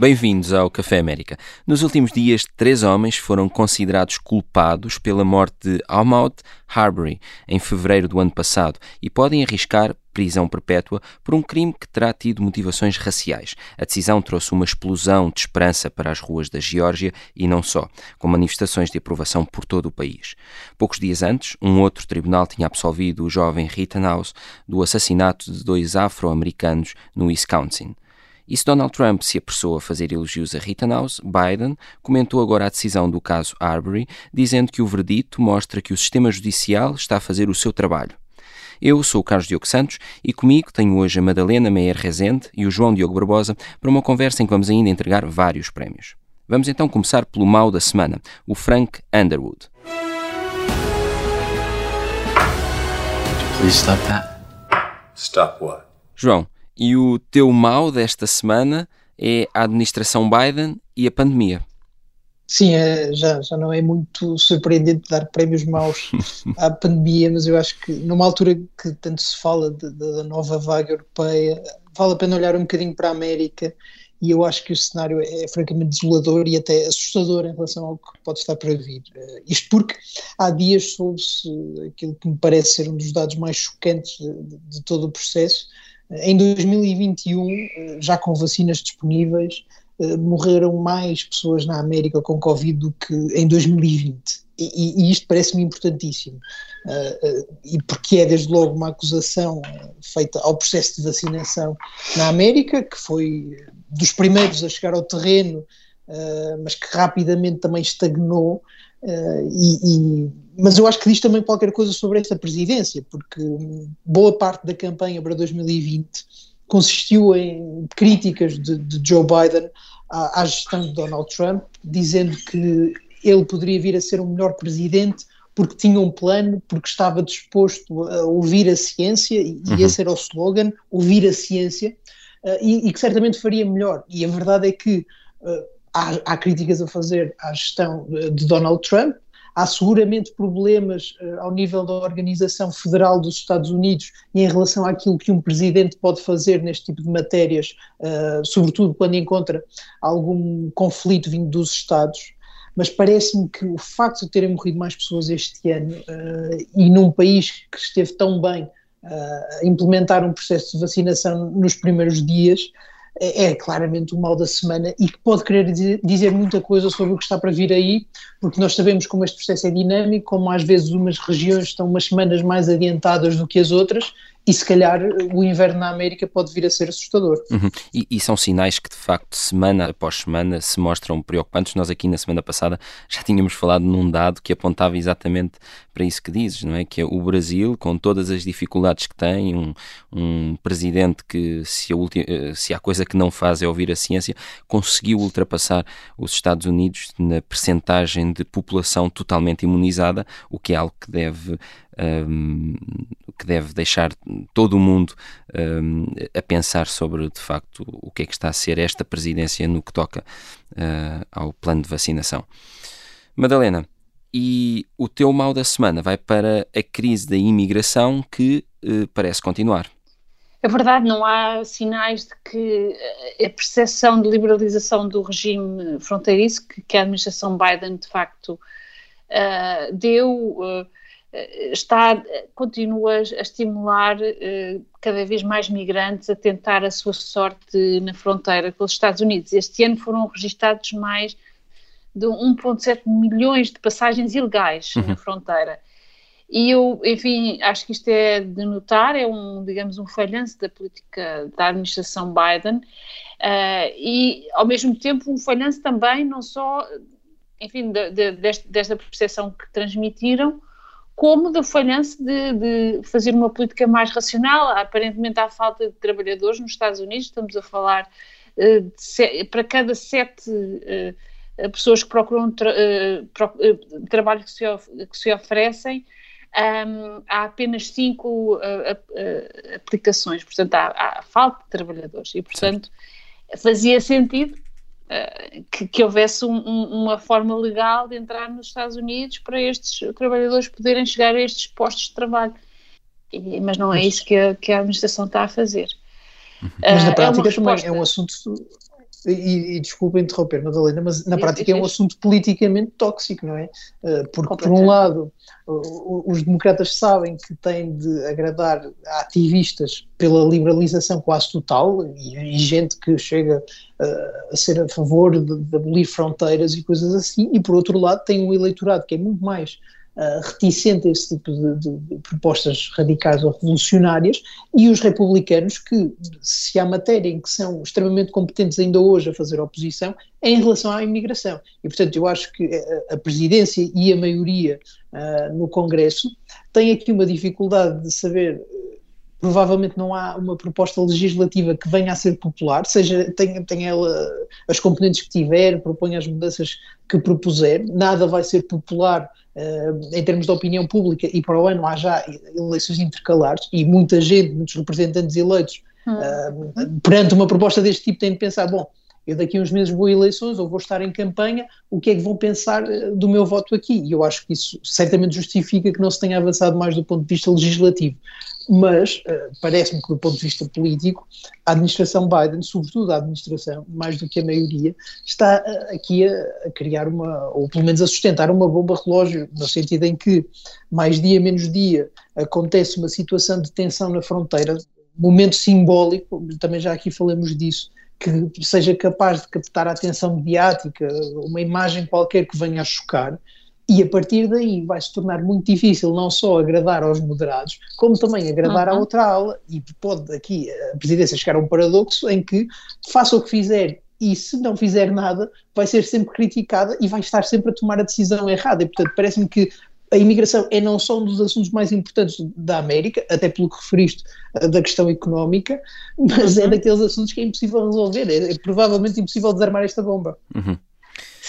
Bem-vindos ao Café América. Nos últimos dias, três homens foram considerados culpados pela morte de Ahmaud Arbery em fevereiro do ano passado e podem arriscar prisão perpétua por um crime que terá tido motivações raciais. A decisão trouxe uma explosão de esperança para as ruas da Geórgia e não só, com manifestações de aprovação por todo o país. Poucos dias antes, um outro tribunal tinha absolvido o jovem Rittenhouse do assassinato de dois afro-americanos no Wisconsin. E se Donald Trump se apressou a fazer elogios a Rittenhouse, Biden comentou agora a decisão do caso Arbery, dizendo que o verdito mostra que o sistema judicial está a fazer o seu trabalho. Eu sou o Carlos Diogo Santos e comigo tenho hoje a Madalena Meyer Rezende e o João Diogo Barbosa para uma conversa em que vamos ainda entregar vários prémios. Vamos então começar pelo mal da semana, o Frank Underwood. Please stop that. Stop what? João, e o teu mal desta semana é a administração Biden e a pandemia. Sim, é, já, já não é muito surpreendente dar prémios maus à pandemia, mas eu acho que numa altura que tanto se fala da nova vaga europeia, vale a pena olhar um bocadinho para a América e eu acho que o cenário é, é francamente desolador e até assustador em relação ao que pode estar para vir. Uh, isto porque há dias soube-se aquilo que me parece ser um dos dados mais chocantes de, de, de todo o processo, em 2021, eh, já com vacinas disponíveis, eh, morreram mais pessoas na América com Covid do que em 2020. E, e isto parece-me importantíssimo. Uh, uh, e porque é desde logo uma acusação feita ao processo de vacinação na América, que foi dos primeiros a chegar ao terreno, mas que rapidamente também estagnou. E mas eu acho que diz também qualquer coisa sobre esta presidência, porque boa parte da campanha para 2020 consistiu em críticas de, de Joe Biden à, à, gestão de Donald Trump, dizendo que ele poderia vir a ser um melhor presidente porque tinha um plano, porque estava disposto a ouvir a ciência, e uhum. esse era o slogan, ouvir a ciência, uh, e, e, que certamente faria melhor. E a verdade é que uh, há, há críticas a fazer à gestão de Donald Trump, Há seguramente problemas uh, ao nível da Organização Federal dos Estados Unidos e em relação àquilo que um presidente pode fazer neste tipo de matérias, uh, sobretudo quando encontra algum conflito vindo dos Estados. Mas parece-me que o facto de terem morrido mais pessoas este ano uh, e num país que esteve tão bem a implementar um processo de vacinação nos primeiros dias, é, é claramente o mal da semana e que pode querer dizer muita coisa sobre o que está para vir aí, porque nós sabemos como este processo é dinâmico, como às vezes umas regiões estão umas semanas mais adiantadas do que as outras e se calhar o inverno na América pode vir a ser assustador. Uhum. E, e, são sinais que de facto semana após semana se mostram preocupantes. Nós aqui na semana passada já tínhamos falado num dado que apontava exatamente para isso que dizes, não é? Que é o Brasil, com todas as dificuldades que tem, um, um presidente que se a, ulti, eh, se há coisa que não faz é ouvir a ciência, conseguiu ultrapassar os Estados Unidos na percentagem de população totalmente imunizada, o que é algo que deve um, que deve deixar todo o mundo um, a pensar sobre, de facto, o que é que está a ser esta presidência no que toca uh, ao plano de vacinação. Madalena, e o teu mal da semana vai para a crise da imigração que uh, parece continuar. É verdade, não há sinais de que a percepção de liberalização do regime fronteiriço que, que a administração Biden de facto uh, deu uh, está, continua a estimular uh, cada vez mais migrantes a tentar a sua sorte na fronteira com os Estados Unidos. Este ano foram registados mais de 1,7 milhões de passagens ilegais uhum. na fronteira. E eu, enfim, acho que isto é de notar, é um, digamos, um falhanço da política da administração Biden uh, e, ao mesmo tempo, um falhanço também, não só, enfim, de, de, desta, desta percepção que transmitiram, como da falhança de, de, fazer uma política mais racional. Aparentemente há falta de trabalhadores nos Estados Unidos, estamos a falar uh, se, para cada sete uh, pessoas que procuram tra, uh, pro, trabalho que se, que se oferecem, um, há apenas cinco aplicações, portanto há, há, falta de trabalhadores. E portanto fazia sentido que, que, houvesse um, um, uma forma legal de entrar nos Estados Unidos para estes trabalhadores poderem chegar a estes postos de trabalho. E, mas não é isso que a, que a administração está a fazer. Mas na uh, prática é também é um assunto e, e desculpa interromper, Madalena, mas na prática é um assunto politicamente tóxico, não é? Eh, porque, por um lado, os democratas sabem que têm de agradar a ativistas pela liberalização quase total e, e gente que chega uh, a ser a favor de, de abolir fronteiras e coisas assim, e por outro lado, tem um eleitorado que é muito mais uh, reticente a esse tipo de, de, de, propostas radicais ou revolucionárias, e os republicanos que, se há matéria em que são extremamente competentes ainda hoje a fazer oposição, é em relação à imigração. E, portanto, eu acho que a, a presidência e a maioria uh, no Congresso têm aqui uma dificuldade de saber provavelmente não há uma proposta legislativa que venha a ser popular, seja tenha, tenha ela as componentes que tiver, proponha as mudanças que propuser, nada vai ser popular uh, em termos de opinião pública e para o ano há já eleições intercalares e muita gente, muitos representantes eleitos, uh, perante uma proposta deste tipo têm de pensar, bom, eu daqui a uns meses vou a eleições ou vou estar em campanha, o que é que vão pensar eh, do meu voto aqui? E eu acho que isso certamente justifica que não se tenha avançado mais do ponto de vista legislativo mas uh, parece-me que do ponto de vista político, a administração Biden, sobretudo a administração, mais do que a maioria, está uh, aqui a, a, criar uma, ou pelo menos a sustentar uma bomba relógio, no sentido em que mais dia menos dia acontece uma situação de tensão na fronteira, momento simbólico, também já aqui falamos disso, que seja capaz de captar a atenção mediática, uma imagem qualquer que venha a chocar, e a partir daí vai se tornar muito difícil não só agradar aos moderados, como também agradar uhum. à outra ala. E pode aqui a presidência chegar a um paradoxo em que, faça o que fizer e se não fizer nada, vai ser sempre criticada e vai estar sempre a tomar a decisão errada. E, portanto, parece-me que a imigração é não só um dos assuntos mais importantes da América, até pelo que referiste eh, da questão económica, mas é uhum. é daqueles assuntos que é impossível resolver. É, é provavelmente impossível desarmar esta bomba. Uhum.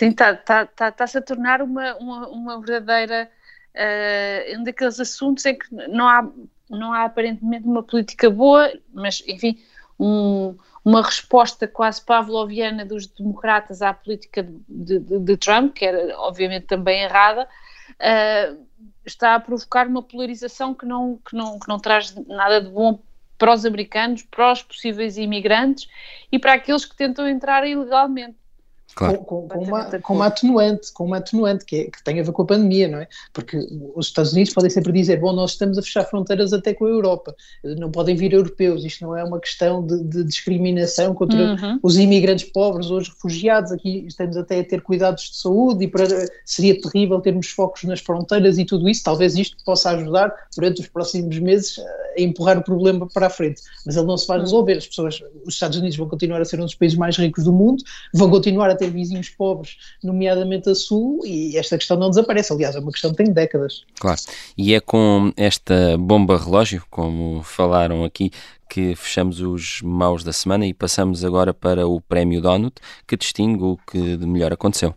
Sim, está tá, tá, tá, se a tornar uma, uma, uma verdadeira. Uh, um daqueles assuntos em que não há, não há aparentemente uma política boa, mas, enfim, um, uma resposta quase pavloviana dos democratas à política de, de, de Trump, que era obviamente também errada, uh, está a provocar uma polarização que não, que, não, que não traz nada de bom para os americanos, para os possíveis imigrantes e para aqueles que tentam entrar ilegalmente. Claro. Com, com, uma, com, uma, atenuante, com uma atenuante que, é, que, tem a ver com a pandemia, não é? Porque os Estados Unidos podem sempre dizer, bom, nós estamos a fechar fronteiras até com a Europa, não podem vir europeus, isto não é uma questão de, de discriminação contra uhum. os imigrantes pobres ou os refugiados, aqui estamos até a ter cuidados de saúde e para, seria terrível termos focos nas fronteiras e tudo isso, talvez isto possa ajudar durante os próximos meses a empurrar o problema para a frente, mas ele não se vai uhum. resolver, as pessoas, os Estados Unidos vão continuar a ser um dos países mais ricos do mundo, vão continuar a ter vizinhos pobres, nomeadamente a Sul, e esta questão não desaparece. Aliás, é uma questão que tem décadas. Claro. E é com esta bomba relógio, como falaram aqui, que fechamos os maus da semana e passamos agora para o Prémio Donut, que distingue o que de melhor aconteceu.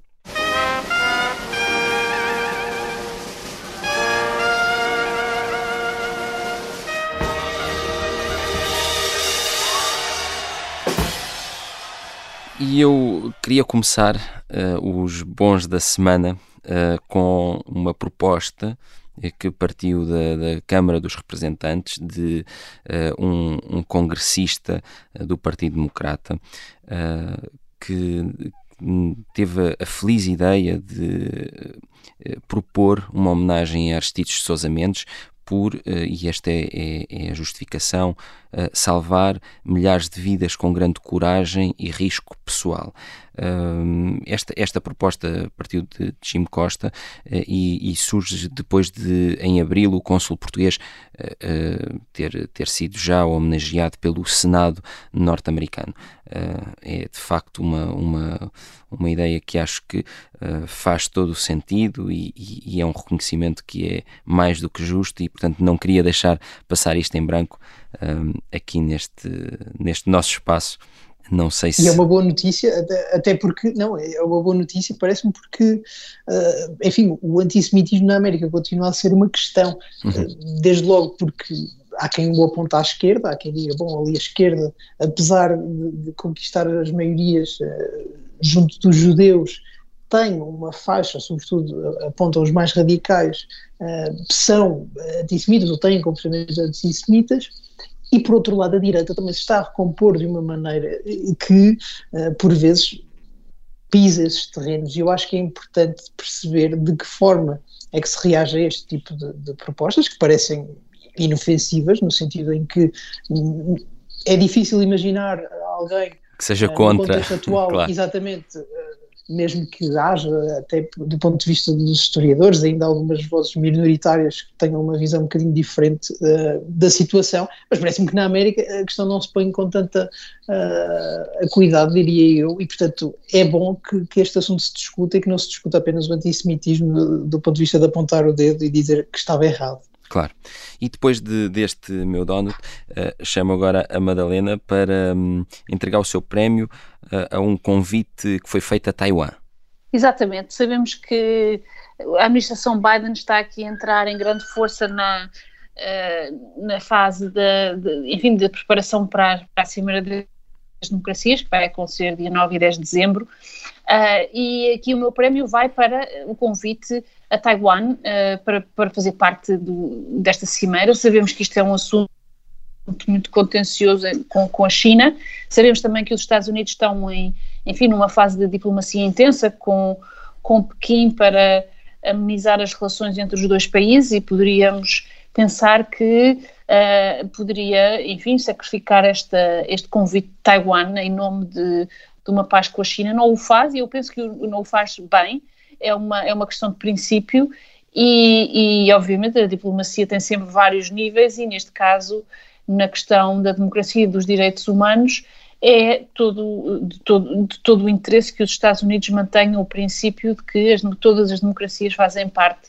Eu queria começar uh, os bons da semana uh, com uma proposta que partiu da, da, Câmara dos Representantes de uh, um, um, congressista do Partido Democrata que teve a feliz ideia de propor uma homenagem a Aristides Sousa Mendes por, e esta é, é, é a justificação, salvar milhares de vidas com grande coragem e risco pessoal esta, esta proposta partiu de Jim Costa uh, e, e, surge depois de, em abril, o cônsul português uh, ter, ter sido já homenageado pelo Senado norte-americano. é de facto uma, uma, uma ideia que acho que faz todo o sentido e, e, e, é um reconhecimento que é mais do que justo e, portanto, não queria deixar passar isto em branco aqui neste, neste nosso espaço não sei se. E é uma boa notícia, até, até porque. Não, é uma boa notícia, parece-me, porque. Uh, enfim, o antissemitismo na América continua a ser uma questão. Uhum. Uh, desde logo porque há quem o aponta à esquerda, há quem diga, bom, ali a esquerda, apesar de, de conquistar as maiorias uh, junto dos judeus, tem uma faixa, sobretudo apontam os mais radicais, uh, são antissemitas ou têm comportamentos antissemitas e por outro lado a direita também se está a recompor de uma maneira que, uh, por vezes, pisa esses terrenos. E eu acho que é importante perceber de que forma é que se reage a este tipo de, de propostas que parecem inofensivas, no sentido em que hum, é difícil imaginar alguém que seja uh, contra. Atual, claro. exatamente, uh, mesmo que haja, até do ponto de vista dos historiadores, ainda algumas vozes minoritárias que tenham uma visão um bocadinho diferente uh, da situação, mas parece-me que na América a questão não se põe com tanta uh, cuidado, diria eu, e portanto é bom que, que, este assunto se discuta e que não se discuta apenas o antissemitismo do ponto de vista de apontar o dedo e dizer que estava errado. Claro. E depois de, deste meu donut, uh, chamo agora a Madalena para um, entregar o seu prémio uh, a um convite que foi feito a Taiwan. Exatamente. Sabemos que a administração Biden está aqui a entrar em grande força na, uh, na fase de, de, enfim, de preparação para, para a Cimeira das Democracias, que vai acontecer dia 9 e 10 de dezembro. e aqui o meu prémio vai para o convite a Taiwan uh, para, para fazer parte do, desta cimeira. Sabemos que isto é um assunto muito contencioso com, com a China. Sabemos também que os Estados Unidos estão em, enfim, numa fase de diplomacia intensa com, com Pequim para amenizar as relações entre os dois países e poderíamos pensar que uh, poderia, enfim, sacrificar esta, este convite de Taiwan em nome de, de uma paz com a China. Não o faz e eu penso que não o faz bem é uma, é uma questão de princípio e, e, obviamente, a diplomacia tem sempre vários níveis e, neste caso, na questão da democracia e dos direitos humanos, é todo, de, todo, de todo o interesse que os Estados Unidos mantenham o princípio de que as, todas as democracias fazem parte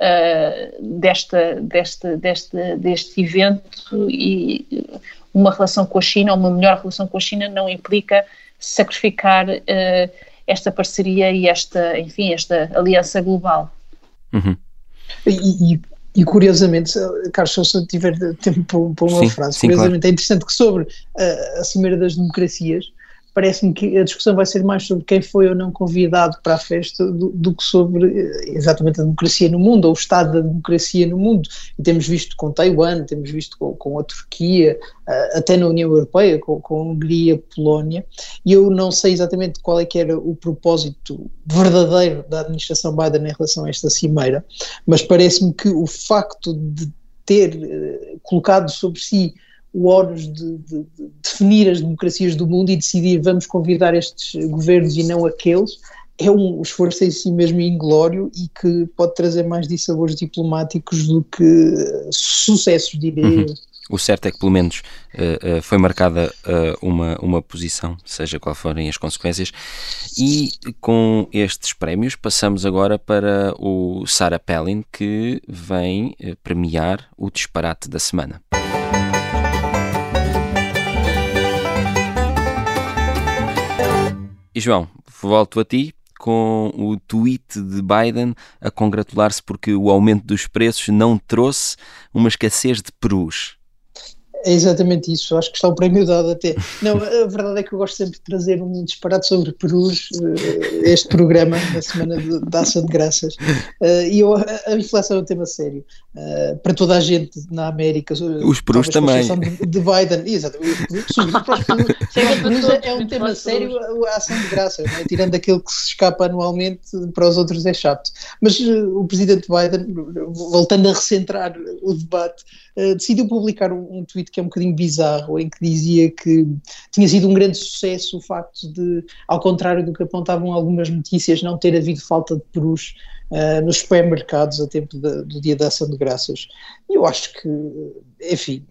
uh, desta, desta, desta, deste evento e uma relação com a China, uma melhor relação com a China, não implica sacrificar uh, esta parceria e esta, enfim, esta aliança global. Uhum. E, e, e, curiosamente, Carlos, se eu tiver tempo para uma sim, frase, sim, curiosamente claro. é interessante que sobre a, a Cimeira das Democracias, parece-me que a discussão vai ser mais sobre quem foi ou não convidado para a festa do, do, que sobre eh, exatamente a democracia no mundo ou o estado da democracia no mundo. E temos visto com Taiwan, temos visto com, com a Turquia, uh, até na União Europeia, com, com a Hungria, Polónia, e eu não sei exatamente qual é que era o propósito verdadeiro da administração Biden em relação a esta cimeira, mas parece-me que o facto de ter uh, colocado sobre si o ónus de, de, de, definir as democracias do mundo e decidir vamos convidar estes governos e não aqueles, é um esforço em si mesmo inglório e que pode trazer mais dissabores diplomáticos do que sucessos, diria uhum. eu. O certo é que, pelo menos, uh, uh, foi marcada uh, uma, uma posição, seja qual forem as consequências. E com estes prémios, passamos agora para o Sarah Palin, que vem premiar o disparate da semana. E João, volto a ti com o tweet de Biden a congratular-se porque o aumento dos preços não trouxe uma escassez de perus. É exatamente isso, acho que está o prémio dado até. Não, a verdade é que eu gosto sempre de trazer um disparate sobre perus, eh, este programa, na semana de, de Ação de Graças. Eh, e eu, a inflação é um tema sério. Eh, para toda a gente na América. Os perus também. De, de Biden, exato. Os é um tema sério, a Ação de Graças, é? tirando aquele que se escapa anualmente, para os outros é chato. Mas o presidente Biden, voltando a recentrar o debate, decidiu publicar um, um tweet que é um bocadinho bizarro, em que dizia que tinha sido um grande sucesso o facto de, ao contrário do que apontavam algumas notícias, não ter havido falta de perus uh, nos supermercados a tempo do Dia da Ação de Graças. E eu acho que, enfim,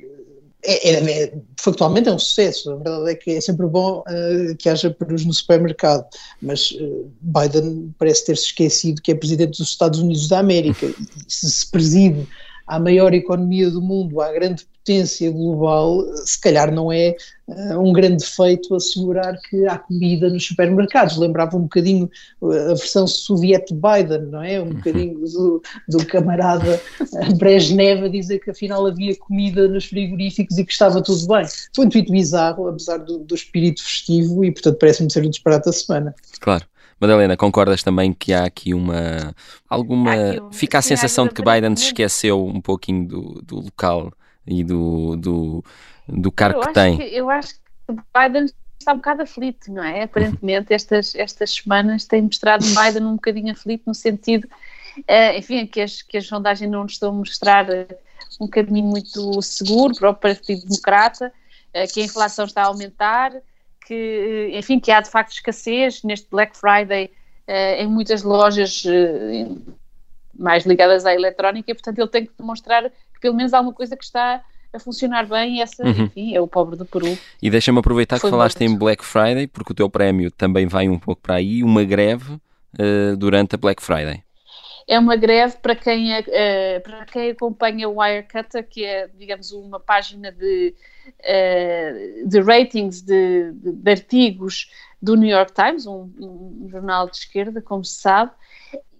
é, é, é, factualmente é um sucesso. A verdade é que é sempre bom uh, que haja perus no supermercado, mas uh, Biden parece ter-se esquecido que é presidente dos Estados Unidos da América. E se se preside à maior economia do mundo, à grande potência global, se calhar não é uh, um grande feito assegurar que há comida nos supermercados. Lembrava um bocadinho eh, a versão soviética Biden, não é? Um uhum. bocadinho do, do camarada eh, Brezhnev a dizer que afinal havia comida nos frigoríficos e que estava tudo bem. Foi um tweet bizarro, apesar do, do espírito festivo, e portanto parece-me ser o disparate da semana. Claro. Madalena, concordas também que há aqui uma. alguma. Aqui um, Fica a sensação de que Biden se esqueceu um pouquinho do, do local e do, do, do cargo que tem. Que, eu acho que Biden está um bocado aflito, não é? Aparentemente, estas, estas semanas têm mostrado Biden um bocadinho aflito, no sentido, uh, enfim, que as, que as sondagens não estão a mostrar uh, um caminho muito seguro para o Partido Democrata, uh, que a inflação está a aumentar, que, enfim, que há de facto escassez neste Black Friday em muitas lojas mais ligadas à eletrónica, e portanto ele tem que demonstrar que pelo menos há uma coisa que está a funcionar bem e essa, uhum. enfim, é o pobre do Peru. E deixa-me aproveitar que falaste em Black Friday, porque o teu prémio também vai um pouco para aí, uma greve uh, durante a Black Friday. É uma greve para quem, uh, para quem acompanha o Wirecutter, que é, digamos, uma página de, uh, de ratings de, de, de, artigos do New York Times, um, um jornal de esquerda, como se sabe,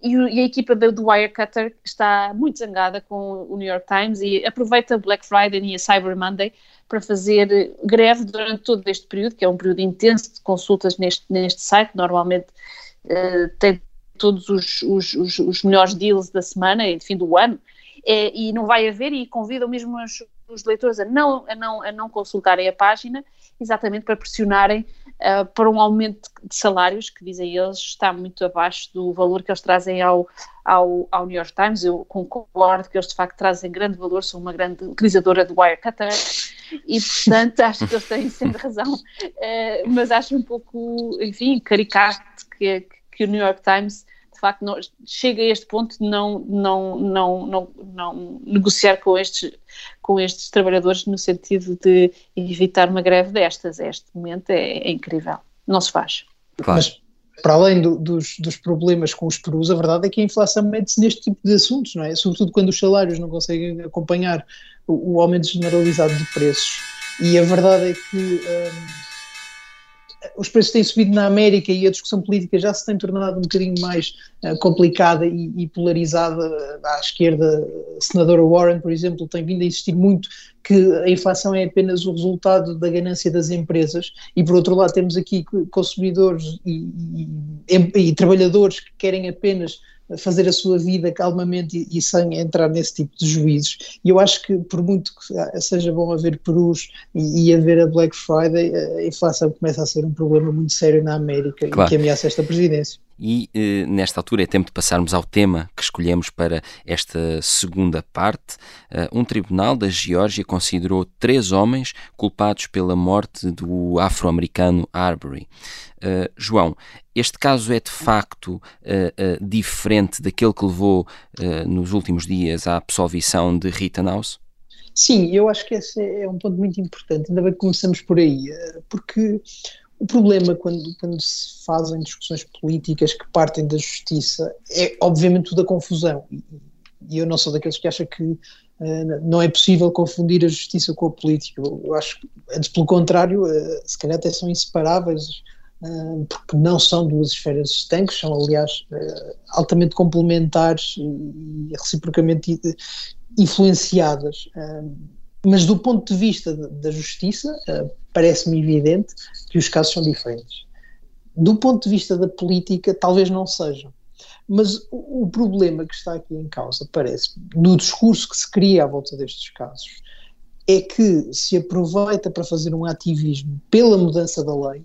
e, e, a equipa do, do Wirecutter está muito zangada com o New York Times e aproveita Black Friday e a Cyber Monday para fazer greve durante todo este período, que é um período intenso de consultas neste, neste site. Normalmente uh, tem todos os, os, os, os, melhores deals da semana e de fim do ano, é, e não vai haver, e convidam mesmo os, os leitores a não, a, não, a não consultarem a página, exatamente para pressionarem uh, para um aumento de salários, que dizem eles está muito abaixo do valor que eles trazem ao, ao, ao New York Times. Eu concordo que eles de facto trazem grande valor, sou uma grande utilizadora do Wirecutter e portanto acho que eles têm sempre razão, uh, mas acho um pouco, enfim, caricato que, que o New York Times de facto não, chega a este ponto de não, não, não, não, não negociar com estes, com estes trabalhadores no sentido de evitar uma greve destas. Este momento é, é incrível, não se faz. Claro. Mas para além do, dos, dos, problemas com os perus, a verdade é que a inflação mede-se neste tipo de assuntos, não é? Sobretudo quando os salários não conseguem acompanhar o, o aumento generalizado de preços. E a verdade é que. Hum, os preços têm subido na América e a discussão política já se tem tornado um bocadinho mais uh, complicada e, e, polarizada à esquerda. A senadora Warren, por exemplo, tem vindo a insistir muito que a inflação é apenas o resultado da ganância das empresas e por outro lado temos aqui consumidores e, e, e trabalhadores que querem apenas fazer a sua vida calmamente e, e, sem entrar nesse tipo de juízos. E eu acho que, por muito que seja bom haver perus e, e haver a Black Friday, a inflação começa a ser um problema muito sério na América claro. e que ameaça esta presidência. E eh, nesta altura é tempo de passarmos ao tema que escolhemos para esta segunda parte. Uh, um tribunal da Geórgia considerou três homens culpados pela morte do afro-americano Arbery. Uh, João, este caso é de facto uh, diferente daquele que levou nos últimos dias à absolvição de Rittenhouse? Sim, eu acho que esse é um ponto muito importante, ainda bem que começamos por aí, porque o problema quando, quando se fazem discussões políticas que partem da justiça é obviamente tudo a confusão. E eu não sou daqueles que acham que uh, não é possível confundir a justiça com a política. Eu acho antes pelo contrário, uh, se calhar até são inseparáveis, uh, porque não são duas esferas estanques, são aliás altamente complementares e, e reciprocamente influenciadas. Mas do ponto de vista da justiça, parece-me evidente que os casos são diferentes. Do ponto de vista da política, talvez não sejam. Mas o, problema que está aqui em causa, parece no discurso que se cria à volta destes casos, é que se aproveita para fazer um ativismo pela mudança da lei,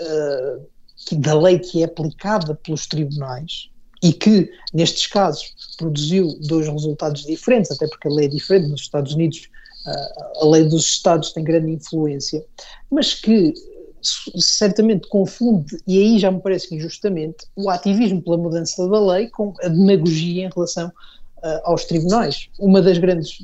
uh, da lei que é aplicada pelos tribunais, e que, nestes casos, produziu dois resultados diferentes, até porque a lei é diferente. Nos Estados Unidos, a lei dos Estados tem grande influência, mas que certamente confunde, e aí já me parece que injustamente, o ativismo pela mudança da lei com a demagogia em relação uh, aos tribunais. Uma das grandes,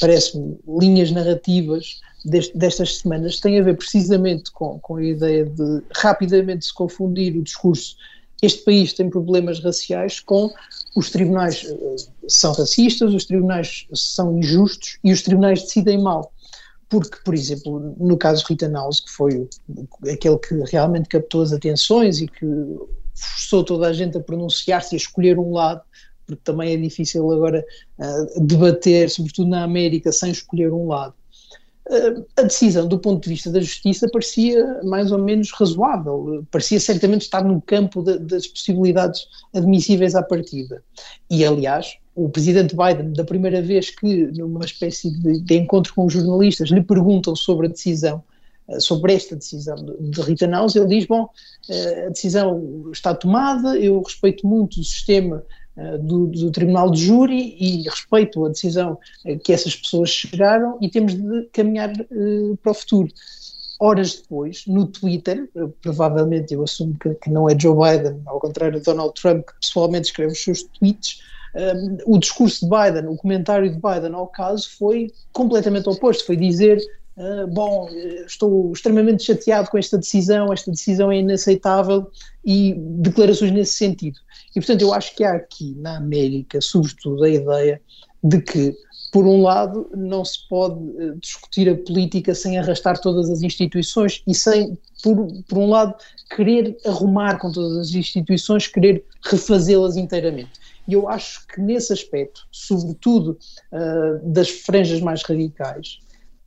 parece-me, linhas narrativas deste, destas semanas tem a ver precisamente com, com a ideia de rapidamente se confundir o discurso este país tem problemas raciais com os tribunais eh, são racistas, os tribunais são injustos e os tribunais decidem mal. Porque, por exemplo, no caso Rita Naus, que foi aquele que realmente captou as atenções e que forçou toda a gente a pronunciar-se e a escolher um lado, porque também é difícil agora uh, debater, sobretudo na América, sem escolher um lado. A decisão do ponto de vista da justiça parecia mais ou menos razoável, parecia certamente estar no campo de, das possibilidades admissíveis à partida. E, aliás, o presidente Biden, da primeira vez que, numa espécie de, de encontro com os jornalistas, lhe perguntam sobre a decisão, eh, sobre esta decisão de, de Rittenhouse, ele diz, bom, eh, a decisão está tomada, eu respeito muito o sistema eh, do, do, Tribunal de Júri e respeito a decisão que essas pessoas chegaram e temos de caminhar uh, para o futuro. Horas depois, no Twitter, provavelmente eu assumo que, que, não é Joe Biden, ao contrário de Donald Trump, que pessoalmente escreve os seus tweets, um, o discurso de Biden, o comentário de Biden ao caso foi completamente oposto, foi dizer Uh, bom, estou extremamente chateado com esta decisão, esta decisão é inaceitável e declarações nesse sentido. E portanto eu acho que há aqui na América, sobretudo, a ideia de que, por um lado, não se pode uh, discutir a política sem arrastar todas as instituições e sem, por, por um lado, querer arrumar com todas as instituições, querer refazê-las inteiramente. E eu acho que nesse aspecto, sobretudo uh, das franjas mais radicais,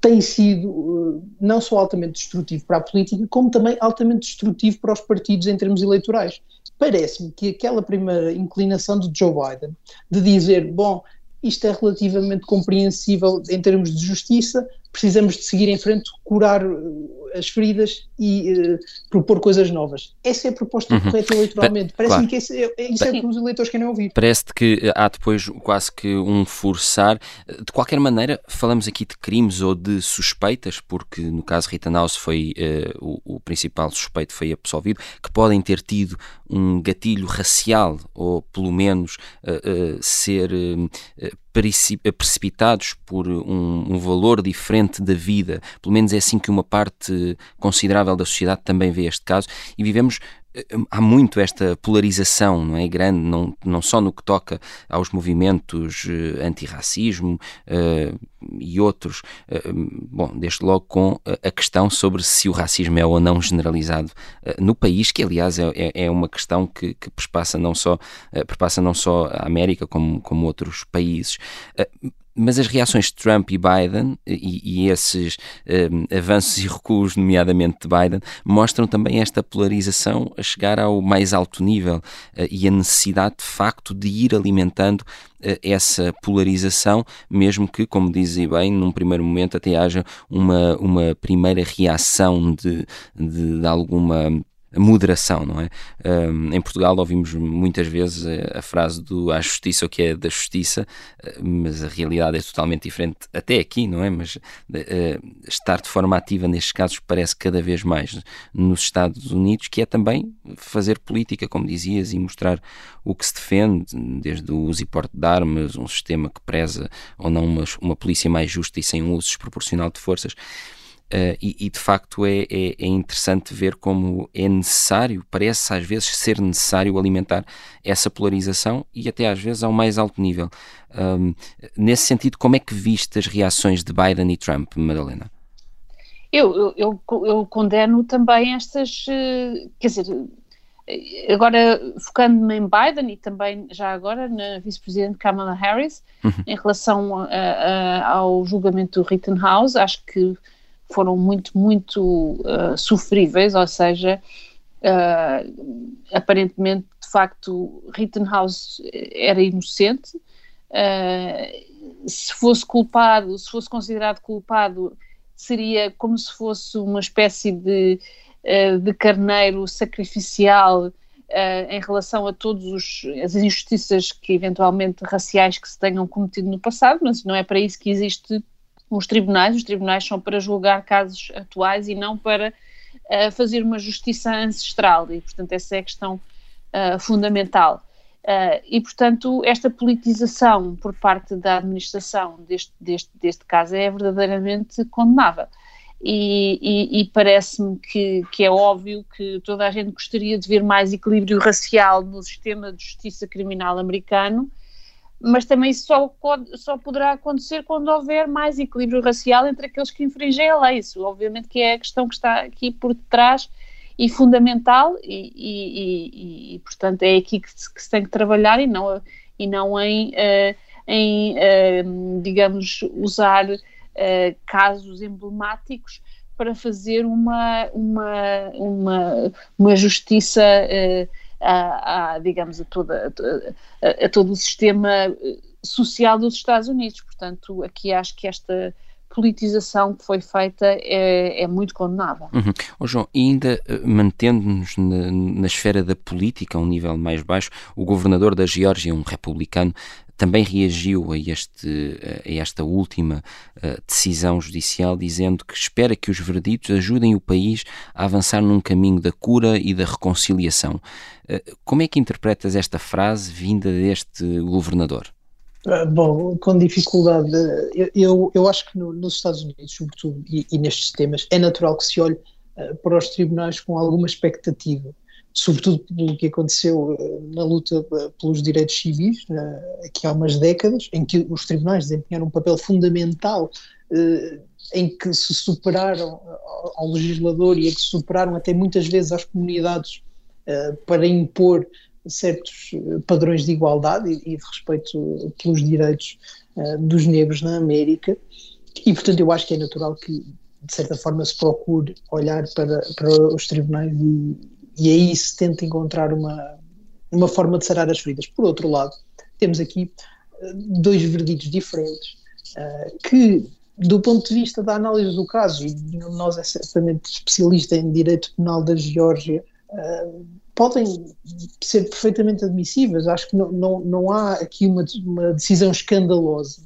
tem sido uh, não só altamente destrutivo para a política, como também altamente destrutivo para os partidos em termos eleitorais. Parece-me que aquela primeira inclinação de Joe Biden de dizer, bom, isto é relativamente compreensível em termos de justiça, precisamos de seguir em frente, curar uh, as feridas e uh, propor coisas novas. Essa é a proposta uhum. correta eleitoralmente. Parece-me claro. que esse, é, é, isso é o que os eleitores querem ouvir. Parece-te que há depois quase que um forçar. De qualquer maneira, falamos aqui de crimes ou de suspeitas, porque no caso Rittenhouse foi uh, o, o, principal suspeito foi absolvido, que podem ter tido um gatilho racial ou pelo menos uh, ser precipitados por um, um, valor diferente da vida, pelo menos é assim que uma parte considerável da sociedade também vê este caso, e vivemos há muito esta polarização, não é? Grande, não, não só no que toca aos movimentos uh, antirracismo uh, e outros, uh, bom, desde logo com a questão sobre se o racismo é ou não generalizado no país, que aliás é, é, é uma questão que, que perpassa não só, perpassa não só a América como, como outros países mas as reações de Trump e Biden e, e esses um, avanços e recuos, nomeadamente de Biden, mostram também esta polarização a chegar ao mais alto nível uh, e a necessidade de facto de ir alimentando uh, essa polarização, mesmo que, como dizem bem, num primeiro momento até haja uma, uma primeira reação de, de, de alguma moderação, não é? Um, em Portugal ouvimos muitas vezes a, frase do a justiça o que é da justiça, uh, mas a realidade é totalmente diferente até aqui, não é? Mas uh, estar de forma ativa nestes casos parece cada vez mais nos Estados Unidos, que é também fazer política, como dizias, e mostrar o que se defende, desde o uso e porte de armas, um sistema que preza ou não uma, uma polícia mais justa e sem um uso desproporcional de forças. Uh, e, e, de facto é, é, é, interessante ver como é necessário, parece às vezes ser necessário alimentar essa polarização e até às vezes ao mais alto nível. Um, nesse sentido, como é que viste as reações de Biden e Trump, Madalena? Eu, eu, eu, condeno também estas, eh, quer dizer, agora focando-me em Biden e também já agora na vice-presidente Kamala Harris, uhum. em relação a, a, ao julgamento do Rittenhouse, acho que foram muito, muito uh, sofríveis, ou seja, uh, aparentemente, de facto, Rittenhouse era inocente. Uh, se fosse culpado, se fosse considerado culpado, seria como se fosse uma espécie de, de carneiro sacrificial em relação a todas as injustiças que eventualmente raciais que se tenham cometido no passado, mas não é para isso que existe os tribunais. Os tribunais são para julgar casos atuais e não para uh, fazer uma justiça ancestral, e portanto essa é a questão uh, fundamental. Uh, e, portanto, esta politização por parte da administração deste, deste, deste caso é verdadeiramente condenável. E, e, e parece-me que, que, é óbvio que toda a gente gostaria de ver mais equilíbrio racial no sistema de justiça criminal americano, mas também só, só poderá acontecer quando houver mais equilíbrio racial entre aqueles que infringem a lei. Isso, obviamente, que é a questão que está aqui por detrás e fundamental, e, e, e, e portanto, é aqui que se, que se, tem que trabalhar e não, e não em, uh, em uh, digamos, usar uh, casos emblemáticos para fazer uma, uma, uma, uma justiça uh, a, a, digamos, a, toda, a, a, todo o sistema social dos Estados Unidos. Portanto, aqui acho que esta politização que foi feita é, é muito condenável. Uhum. Oh, João, ainda eh, mantendo-nos na, na, esfera da política, a um nível mais baixo, o governador da Geórgia, um republicano, também reagiu a, este, a esta última uh, decisão judicial, dizendo que espera que os verditos ajudem o país a avançar num caminho da cura e da reconciliação. Como é que interpretas esta frase vinda deste governador? Ah, bom, com dificuldade. Eu, eu, acho que no, nos Estados Unidos, sobretudo, e, e, nestes temas, é natural que se olhe uh, para os tribunais com alguma expectativa, sobretudo pelo que aconteceu uh, na luta pelos direitos civis, aqui há umas décadas, em que os tribunais desempenharam um papel fundamental em que se superaram ao legislador e em que superaram até muitas vezes às comunidades para impor certos eh, padrões de igualdade e, de respeito pelos direitos uh, dos negros na América e portanto eu acho que é natural que de certa forma se procure olhar para, para os tribunais e, e aí se tente encontrar uma, uma forma de sarar as feridas. Por outro lado, temos aqui uh, dois verditos diferentes que do ponto de vista da análise do caso, e nós é certamente especialista em direito penal da Geórgia, podem ser perfeitamente admissíveis. Acho que não, não, não há aqui uma, uma decisão escandalosa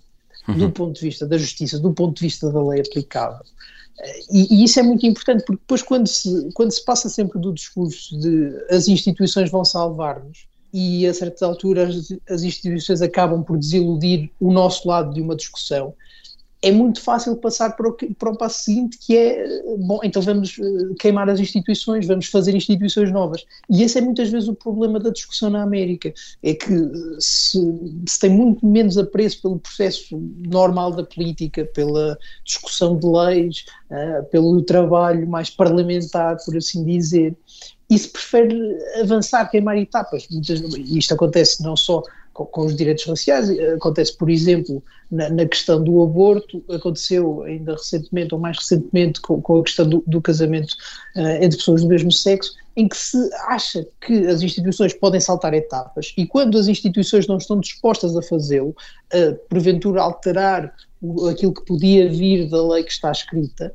uhum. do ponto de vista da justiça, do ponto de vista da lei aplicável. E, e, isso é muito importante porque depois quando se, quando se passa sempre do discurso de as instituições vão salvar-nos e a certas alturas as, as instituições acabam por desiludir o nosso lado de uma discussão, é muito fácil passar para o, para o passo seguinte, que é, bom, então vamos eh, queimar as instituições, vamos fazer instituições novas. E esse é muitas vezes o problema da discussão na América, é que eh, se, se tem muito menos apreço pelo processo normal da política, pela discussão de leis, uh, pelo trabalho mais parlamentar, por assim dizer, e se prefere avançar, queimar etapas. Muitas, isto acontece não só com, com, os direitos raciais. Acontece, por exemplo, na, na, questão do aborto, aconteceu ainda recentemente, ou mais recentemente, com, com a questão do, do casamento uh, entre pessoas do mesmo sexo, em que se acha que as instituições podem saltar etapas e quando as instituições não estão dispostas a fazê-lo, uh, porventura alterar aquilo que podia vir da lei que está escrita,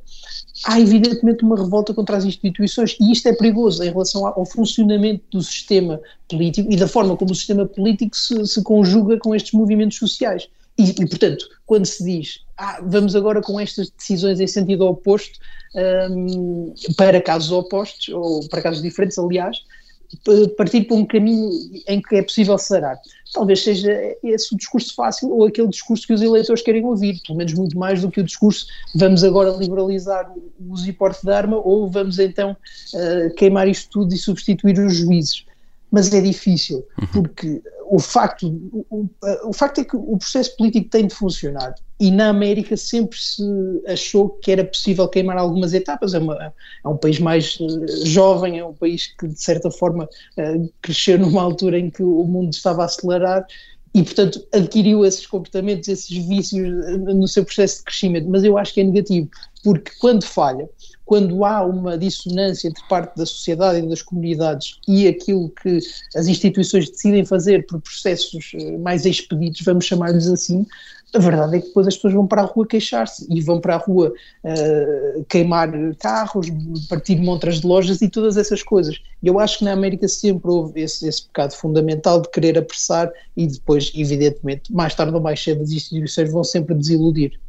há evidentemente uma revolta contra as instituições e isto é perigoso em relação ao funcionamento do sistema político e da forma como o sistema político se, se conjuga com estes movimentos sociais. E, e, portanto, quando se diz ah, vamos agora com estas decisões em sentido oposto um, para casos opostos, ou para casos diferentes, aliás, partir para um caminho em que é possível sarar. Talvez seja esse o discurso fácil ou aquele discurso que os eleitores querem ouvir, pelo menos muito mais do que o discurso vamos agora liberalizar o uso e porte de arma ou vamos então uh, queimar isto tudo e substituir os juízes mas é difícil, uhum. porque o facto, o, o, facto é que o processo político tem de funcionar e na América sempre se achou que era possível queimar algumas etapas. É, uma, é um país mais uh, jovem, é um país que de certa forma uh, cresceu numa altura em que o mundo estava a acelerar e, portanto, adquiriu esses comportamentos, esses vícios eh, no seu processo de crescimento. Mas eu acho que é negativo, porque quando falha, quando há uma dissonância entre parte da sociedade e das comunidades e aquilo que as instituições decidem fazer por processos eh, mais expeditos, vamos chamar-lhes assim, a verdade é que depois as pessoas vão para a rua queixar-se e vão para a rua uh, queimar carros, partir montras de lojas e todas essas coisas. Eu acho que na América sempre houve esse, esse pecado fundamental de querer apressar e depois, evidentemente, mais tarde ou mais cedo as instituições vão sempre desiludir.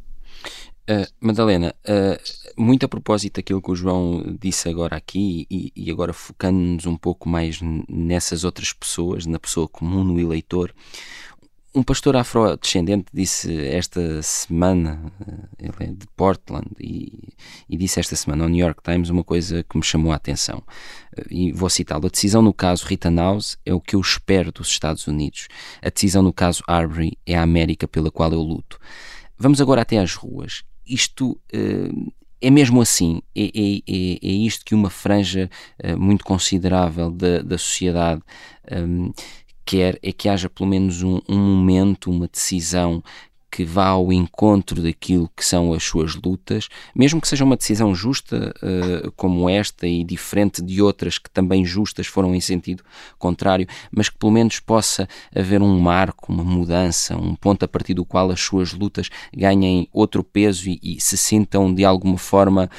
Uh, Madalena, uh, muito a propósito daquilo que o João disse agora aqui e, e agora focando-nos um pouco mais nessas outras pessoas, na pessoa comum, no eleitor, um pastor afrodescendente disse esta semana, eh, ele é de Portland, e, e, disse esta semana ao New York Times uma coisa que me chamou a atenção. E vou citá-lo: A decisão no caso Rittenhouse é o que eu espero dos Estados Unidos. A decisão no caso Arbery é a América pela qual eu luto. Vamos agora até às ruas. Isto uh, é mesmo assim. É, é, é, é, isto que uma franja uh, muito considerável da, da sociedade. Um, quer é que haja pelo menos um, um momento, uma decisão que vá ao encontro daquilo que são as suas lutas, mesmo que seja uma decisão justa uh, como esta e diferente de outras que também justas foram em sentido contrário, mas que pelo menos possa haver um marco, uma mudança, um ponto a partir do qual as suas lutas ganhem outro peso e, e se sintam de alguma forma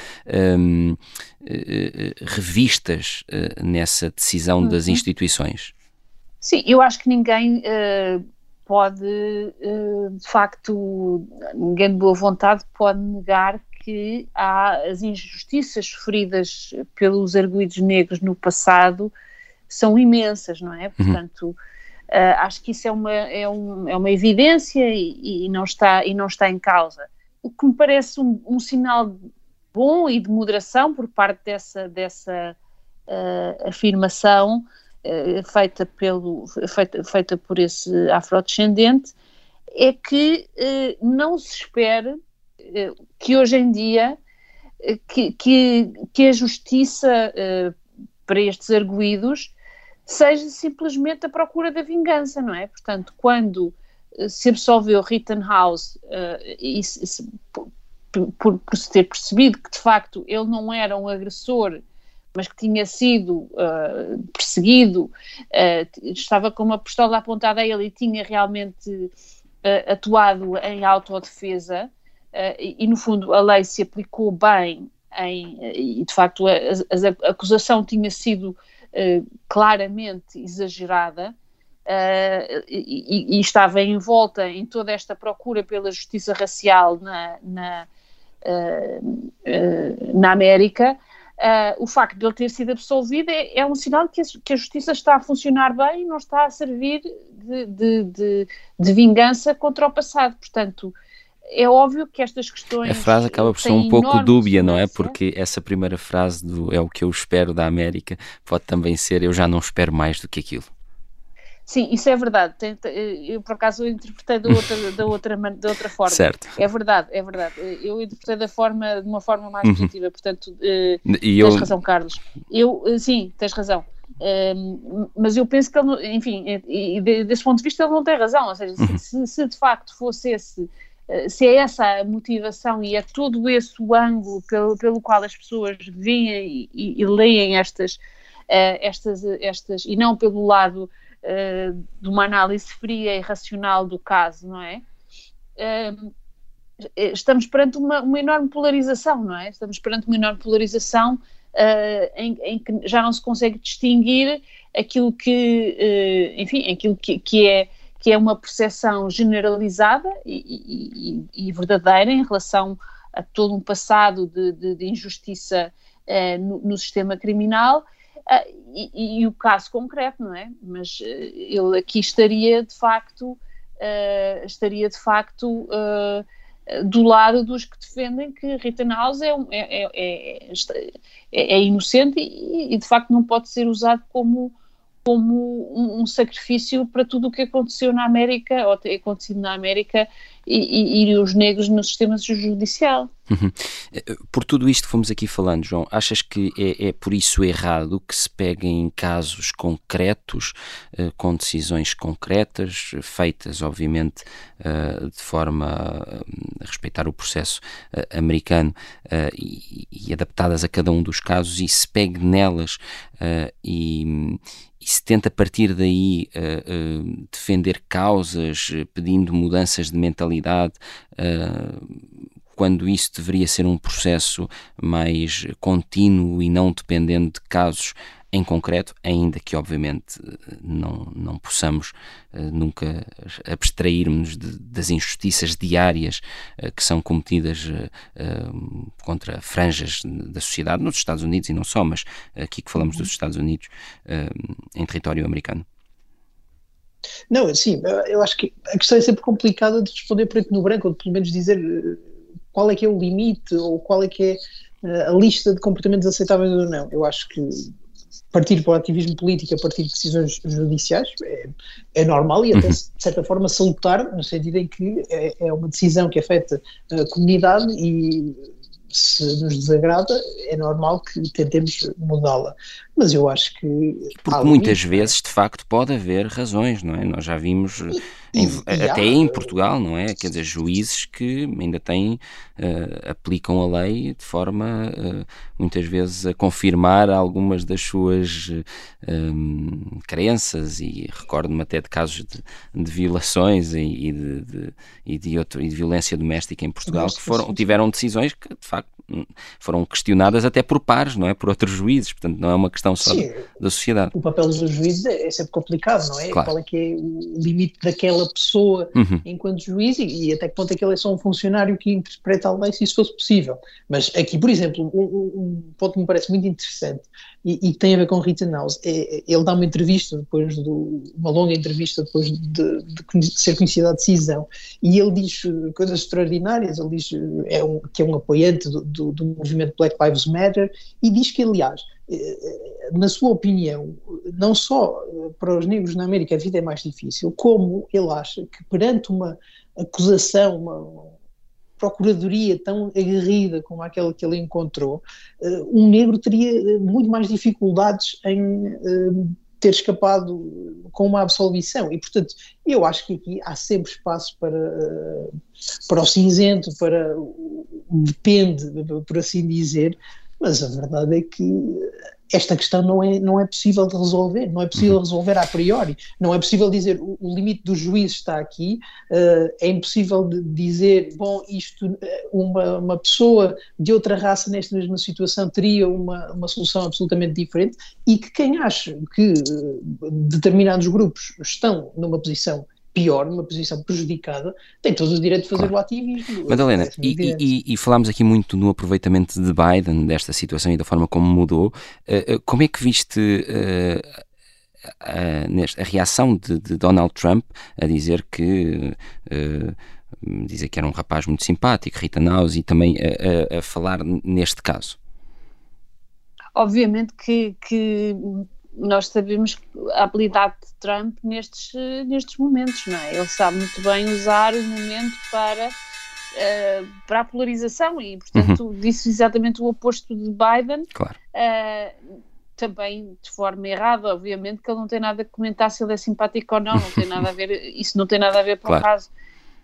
um, uh, eh, revistas uh, nessa decisão uhum. das instituições. Sim, eu acho que ninguém pode, eh, de facto, ninguém de boa vontade pode negar que há as injustiças sofridas pelos arguídos negros no passado são imensas, não é? Uhum. Portanto, uhum. uh, acho que isso é uma, é, um, é uma evidência e, e, não está, e não está em causa. O que me parece um, um sinal bom e de moderação por parte dessa, dessa uh, afirmação feita, pelo, feita, feita por esse afrodescendente, é que eh, não se espera eh, que hoje em dia que, que, que a justiça para estes arguídos seja simplesmente a procura da vingança, não é? Portanto, quando se absolveu Rittenhouse uh, e se, por, por, se ter percebido que de facto ele não era um agressor mas que tinha sido uh, perseguido, uh, estava com uma pistola apontada a ele e tinha realmente uh, atuado em autodefesa, e, e, no fundo a lei se aplicou bem em, e de facto a, a, a acusação tinha sido claramente exagerada. E, e, estava envolta em toda esta procura pela justiça racial na, na, na América, Uh, o facto de ele ter sido absolvido é, é um sinal que a, que a, justiça está a funcionar bem e não está a servir de, de, de, de, vingança contra o passado. Portanto, é óbvio que estas questões. A frase acaba por ser um pouco dúbia, não é? Porque essa primeira frase do é o que eu espero da América pode também ser eu já não espero mais do que aquilo. Sim, isso é verdade. Eu, por acaso, eu interpretei da outra, da outra, da outra forma. Certo. É verdade, é verdade. Eu interpretei da forma, de uma forma mais uhum. positiva, portanto, e tens eu... razão, Carlos. Eu, eh, sim, tens razão. Um, mas eu penso que ele, enfim, e, desse ponto de vista ele não tem razão, ou seja, uhum. se, se, de facto fosse esse, eh, se é essa a motivação e é todo esse o ângulo pelo, pelo qual as pessoas veem e, e, e leem estas, uh, estas, estas, e não pelo lado uh, de uma análise fria e racional do caso, não é? Uh, estamos perante uma, uma, enorme polarização, não é? Estamos perante uma enorme polarização uh, em, em, que já não se consegue distinguir aquilo que, enfim, aquilo que, que é que é uma percepção generalizada e, e, e, verdadeira em relação a todo um passado de, de, de injustiça no, no, sistema criminal Uh, e, e, o caso concreto, não é? Mas uh, ele aqui estaria de facto, uh, estaria de facto do lado dos que defendem que Rittenhouse é, é, é, é, é inocente e, e, de facto não pode ser usado como como um, um, sacrifício para tudo o que aconteceu na América, ou tem acontecido na América, e, e, e os negros no sistema judicial. Uhum. Eh, por tudo isto que fomos aqui falando, João, achas que é, é por isso errado que se peguem em casos concretos, uh, com decisões concretas, feitas, obviamente, uh, de forma a respeitar o processo uh, americano e, e, adaptadas a cada um dos casos, e se pegue nelas e e se tenta a partir daí uh, uh, defender causas, uh, pedindo mudanças de mentalidade, quando isso deveria ser um processo mais contínuo e não dependendo de casos em concreto, ainda que obviamente não, não possamos uh, nunca abstrairmos das injustiças diárias uh, que são cometidas uh, contra franjas da sociedade nos Estados Unidos e não só, mas aqui que falamos dos uhum. Estados Unidos em território americano. Não, sim, eu acho que a questão é sempre complicada de responder preto no branco, ou de pelo menos dizer qual é que é o limite ou qual é que é a lista de comportamentos aceitáveis ou não. Eu acho que partir para o ativismo político a partir de decisões judiciais é, é normal e até uhum. de certa forma salutar, no sentido em que é, é uma decisão que afeta a comunidade e se nos desagrada é normal que tentemos mudá-la. mas eu acho que. Porque muitas vezes, de facto, pode haver razões, não é? Nós já vimos, em, e, até em Portugal, não é? Quer dizer, juízes que ainda têm, uh, aplicam a lei de forma, uh, muitas vezes, a confirmar algumas das suas um, crenças, e recordo-me até de casos de, de violações e, e, de, de, e, de outro, e de violência doméstica em Portugal que foram, tiveram decisões que, de facto, foram questionadas até por pares, não é? Por outros juízes, portanto, não é uma questão só Sim, da sociedade. O papel dos juízes é, é sempre complicado, não é? Claro. Qual é que é o limite daquela pessoa uhum. enquanto juiz e, e, até que ponto é que ele é só um funcionário que interpreta a lei se isso fosse possível. Mas aqui, por exemplo, um, um ponto que me parece muito interessante e, e tem a ver com Rittenhouse, é, é, ele dá uma entrevista depois do, uma longa entrevista depois de, de, ser conhecida a decisão. E ele diz coisas extraordinárias, ele diz é um, que é um apoiante do, do, do movimento Black Lives Matter e diz que, aliás, eh, na sua opinião, não só eh, para os negros na América a vida é mais difícil, como ele acha que perante uma acusação, uma procuradoria tão aguerrida como aquela que ele encontrou, eh, um negro teria muito mais dificuldades em ter escapado com uma absolvição. E, portanto, eu acho que aqui há sempre espaço para, para o cinzento, para depende, por assim dizer, mas a verdade é que esta questão não é, não é possível de resolver, não é possível uhum. resolver a priori, não é possível dizer o, o limite do juiz está aqui, uh, é impossível de dizer, bom, isto, eh, uma, uma pessoa de outra raça nesta mesma situação teria uma, uma solução absolutamente diferente e que quem acha que uh, determinados grupos estão numa posição pior, numa posição prejudicada, tem todo o direito de fazer claro. o ativismo. Madalena, e, e, e, falámos aqui muito no aproveitamento de Biden, desta situação e da forma como mudou. Uh, como é que viste uh, a, a, reação de, de, Donald Trump a dizer que. Uh, dizer que era um rapaz muito simpático, Rita Naus, e também a, a, a falar neste caso? Obviamente que, que nós sabemos a habilidade de Trump nestes, nestes momentos, não é? Ele sabe muito bem usar o momento para, uh, para a polarização e, portanto, uhum. disse exatamente o oposto de Biden. Claro. Uh, também de forma errada, obviamente, que ele não tem nada a comentar se ele é simpático ou não, não tem nada a ver, isso não tem nada a ver com claro. o caso.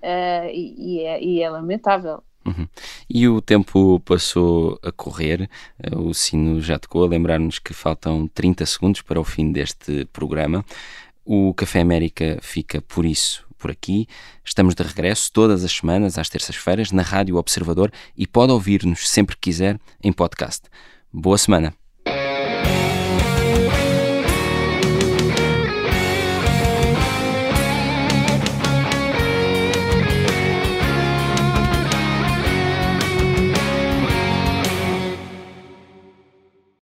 Uh, e, e, é, e é lamentável. Uhum. E o tempo passou a correr, eh, o sino já tocou a lembrar-nos que faltam 30 segundos para o fim deste programa. O Café América fica por isso por aqui. Estamos de regresso todas as semanas, às terças-feiras, na Rádio Observador e pode ouvir-nos sempre que quiser em podcast. Boa semana!